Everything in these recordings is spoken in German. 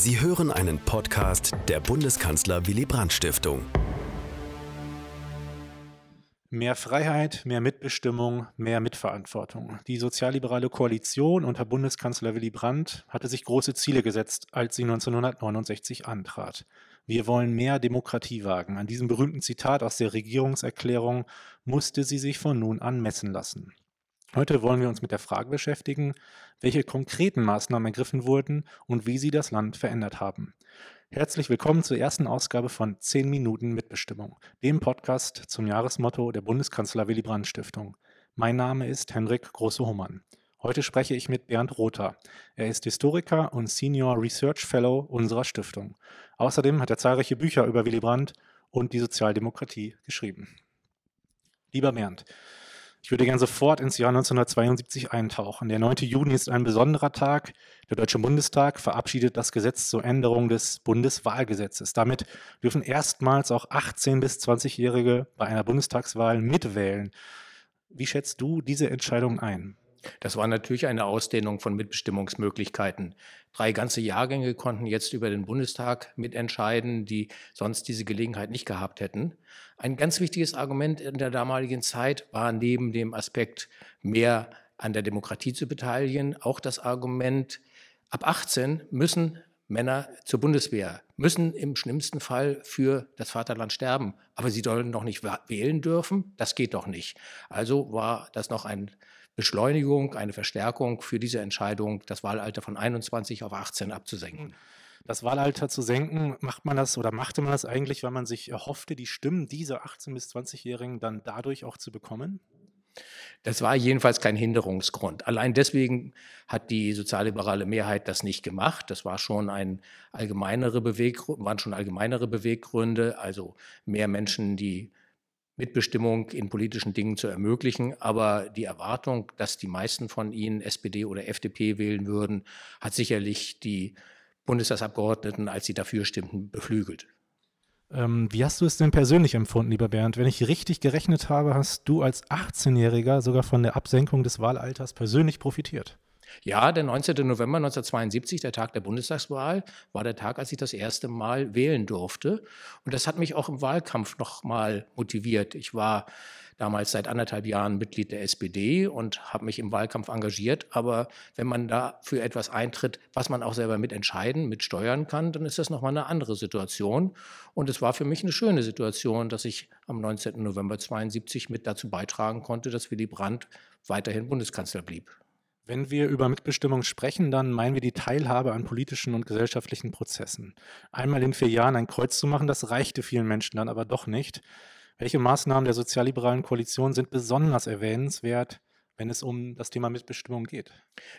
Sie hören einen Podcast der Bundeskanzler Willy Brandt Stiftung. Mehr Freiheit, mehr Mitbestimmung, mehr Mitverantwortung. Die sozialliberale Koalition unter Bundeskanzler Willy Brandt hatte sich große Ziele gesetzt, als sie 1969 antrat. Wir wollen mehr Demokratie wagen. An diesem berühmten Zitat aus der Regierungserklärung musste sie sich von nun an messen lassen. Heute wollen wir uns mit der Frage beschäftigen, welche konkreten Maßnahmen ergriffen wurden und wie sie das Land verändert haben. Herzlich willkommen zur ersten Ausgabe von 10 Minuten Mitbestimmung, dem Podcast zum Jahresmotto der Bundeskanzler Willy Brandt Stiftung. Mein Name ist Henrik Große-Hummann. Heute spreche ich mit Bernd Rother. Er ist Historiker und Senior Research Fellow unserer Stiftung. Außerdem hat er zahlreiche Bücher über Willy Brandt und die Sozialdemokratie geschrieben. Lieber Bernd, ich würde gerne sofort ins Jahr 1972 eintauchen. Der 9. Juni ist ein besonderer Tag. Der Deutsche Bundestag verabschiedet das Gesetz zur Änderung des Bundeswahlgesetzes. Damit dürfen erstmals auch 18- bis 20-Jährige bei einer Bundestagswahl mitwählen. Wie schätzt du diese Entscheidung ein? Das war natürlich eine Ausdehnung von Mitbestimmungsmöglichkeiten. Drei ganze Jahrgänge konnten jetzt über den Bundestag mitentscheiden, die sonst diese Gelegenheit nicht gehabt hätten. Ein ganz wichtiges Argument in der damaligen Zeit war neben dem Aspekt, mehr an der Demokratie zu beteiligen, auch das Argument, ab 18 müssen Männer zur Bundeswehr, müssen im schlimmsten Fall für das Vaterland sterben, aber sie sollen noch nicht wählen dürfen. Das geht doch nicht. Also war das noch ein Beschleunigung, eine Verstärkung für diese Entscheidung, das Wahlalter von 21 auf 18 abzusenken. Das Wahlalter zu senken, macht man das oder machte man das eigentlich, weil man sich erhoffte, die Stimmen dieser 18- bis 20-Jährigen dann dadurch auch zu bekommen? Das war jedenfalls kein Hinderungsgrund. Allein deswegen hat die sozialliberale Mehrheit das nicht gemacht. Das war schon ein allgemeinere Beweggrund, waren schon allgemeinere Beweggründe, also mehr Menschen, die Mitbestimmung in politischen Dingen zu ermöglichen. Aber die Erwartung, dass die meisten von ihnen SPD oder FDP wählen würden, hat sicherlich die Bundestagsabgeordneten, als sie dafür stimmten, beflügelt. Ähm, wie hast du es denn persönlich empfunden, lieber Bernd? Wenn ich richtig gerechnet habe, hast du als 18-Jähriger sogar von der Absenkung des Wahlalters persönlich profitiert. Ja, der 19. November 1972, der Tag der Bundestagswahl, war der Tag, als ich das erste Mal wählen durfte. Und das hat mich auch im Wahlkampf noch mal motiviert. Ich war damals seit anderthalb Jahren Mitglied der SPD und habe mich im Wahlkampf engagiert. Aber wenn man da für etwas eintritt, was man auch selber mitentscheiden, mitsteuern kann, dann ist das nochmal eine andere Situation. Und es war für mich eine schöne Situation, dass ich am 19. November 72 mit dazu beitragen konnte, dass Willy Brandt weiterhin Bundeskanzler blieb. Wenn wir über Mitbestimmung sprechen, dann meinen wir die Teilhabe an politischen und gesellschaftlichen Prozessen. Einmal in vier Jahren ein Kreuz zu machen, das reichte vielen Menschen dann aber doch nicht. Welche Maßnahmen der sozialliberalen Koalition sind besonders erwähnenswert, wenn es um das Thema Mitbestimmung geht?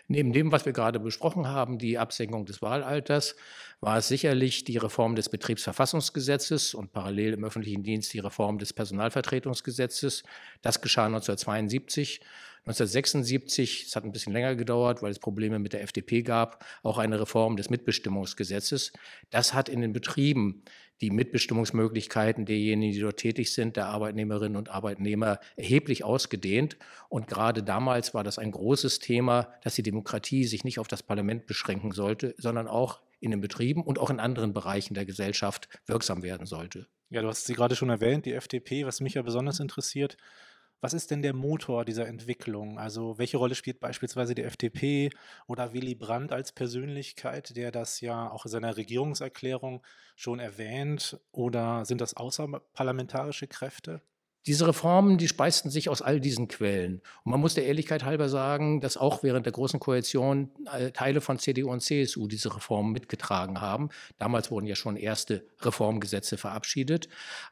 Neben dem, was wir gerade besprochen haben, die Absenkung des Wahlalters, war es sicherlich die Reform des Betriebsverfassungsgesetzes und parallel im öffentlichen Dienst die Reform des Personalvertretungsgesetzes. Das geschah 1972. 1976, es hat ein bisschen länger gedauert, weil es Probleme mit der FDP gab, auch eine Reform des Mitbestimmungsgesetzes. Das hat in den Betrieben die Mitbestimmungsmöglichkeiten derjenigen, die dort tätig sind, der Arbeitnehmerinnen und Arbeitnehmer, erheblich ausgedehnt. Und gerade damals war das ein großes Thema, dass die Demokratie sich nicht auf das Parlament beschränken sollte, sondern auch in den Betrieben und auch in anderen Bereichen der Gesellschaft wirksam werden sollte. Ja, du hast sie gerade schon erwähnt, die FDP, was mich ja besonders interessiert. Was ist denn der Motor dieser Entwicklung? Also welche Rolle spielt beispielsweise die FDP oder Willy Brandt als Persönlichkeit, der das ja auch in seiner Regierungserklärung schon erwähnt? Oder sind das außerparlamentarische Kräfte? Diese Reformen, die speisten sich aus all diesen Quellen. Und man muss der Ehrlichkeit halber sagen, dass auch während der Großen Koalition äh, Teile von CDU und CSU diese Reformen mitgetragen haben. Damals wurden ja schon erste Reformgesetze verabschiedet.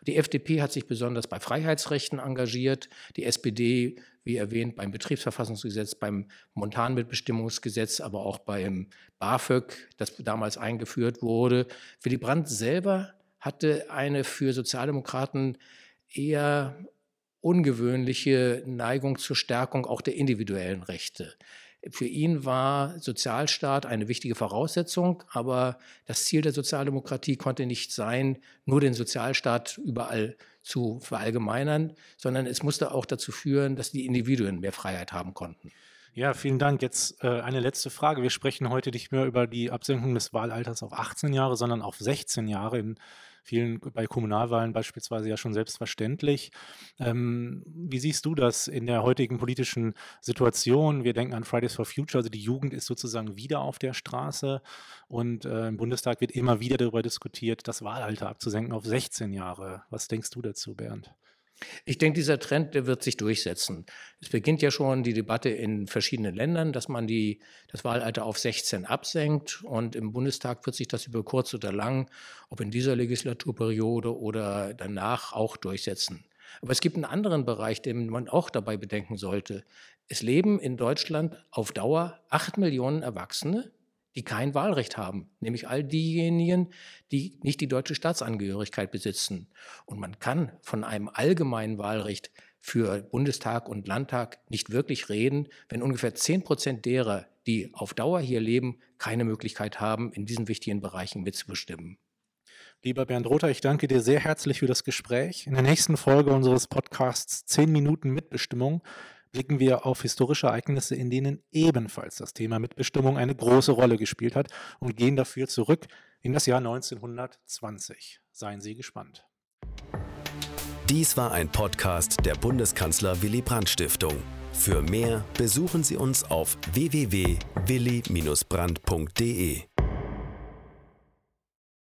Die FDP hat sich besonders bei Freiheitsrechten engagiert. Die SPD, wie erwähnt, beim Betriebsverfassungsgesetz, beim Montanmitbestimmungsgesetz, aber auch beim BAföG, das damals eingeführt wurde. Willy Brandt selber hatte eine für Sozialdemokraten eher ungewöhnliche Neigung zur Stärkung auch der individuellen Rechte. Für ihn war Sozialstaat eine wichtige Voraussetzung, aber das Ziel der Sozialdemokratie konnte nicht sein, nur den Sozialstaat überall zu verallgemeinern, sondern es musste auch dazu führen, dass die Individuen mehr Freiheit haben konnten. Ja, vielen Dank. Jetzt äh, eine letzte Frage. Wir sprechen heute nicht mehr über die Absenkung des Wahlalters auf 18 Jahre, sondern auf 16 Jahre in vielen bei Kommunalwahlen beispielsweise ja schon selbstverständlich. Ähm, wie siehst du das in der heutigen politischen Situation? Wir denken an Fridays for Future, also die Jugend ist sozusagen wieder auf der Straße und äh, im Bundestag wird immer wieder darüber diskutiert, das Wahlalter abzusenken auf 16 Jahre. Was denkst du dazu, Bernd? Ich denke, dieser Trend, der wird sich durchsetzen. Es beginnt ja schon die Debatte in verschiedenen Ländern, dass man die, das Wahlalter auf 16 absenkt. Und im Bundestag wird sich das über kurz oder lang, ob in dieser Legislaturperiode oder danach, auch durchsetzen. Aber es gibt einen anderen Bereich, den man auch dabei bedenken sollte. Es leben in Deutschland auf Dauer acht Millionen Erwachsene, die kein Wahlrecht haben, nämlich all diejenigen, die nicht die deutsche Staatsangehörigkeit besitzen. Und man kann von einem allgemeinen Wahlrecht für Bundestag und Landtag nicht wirklich reden, wenn ungefähr 10 Prozent derer, die auf Dauer hier leben, keine Möglichkeit haben, in diesen wichtigen Bereichen mitzubestimmen. Lieber Bernd Rother, ich danke dir sehr herzlich für das Gespräch. In der nächsten Folge unseres Podcasts 10 Minuten Mitbestimmung blicken wir auf historische Ereignisse, in denen ebenfalls das Thema Mitbestimmung eine große Rolle gespielt hat und gehen dafür zurück in das Jahr 1920. Seien Sie gespannt. Dies war ein Podcast der Bundeskanzler Willy Brandt Stiftung. Für mehr besuchen Sie uns auf www.willy-brandt.de.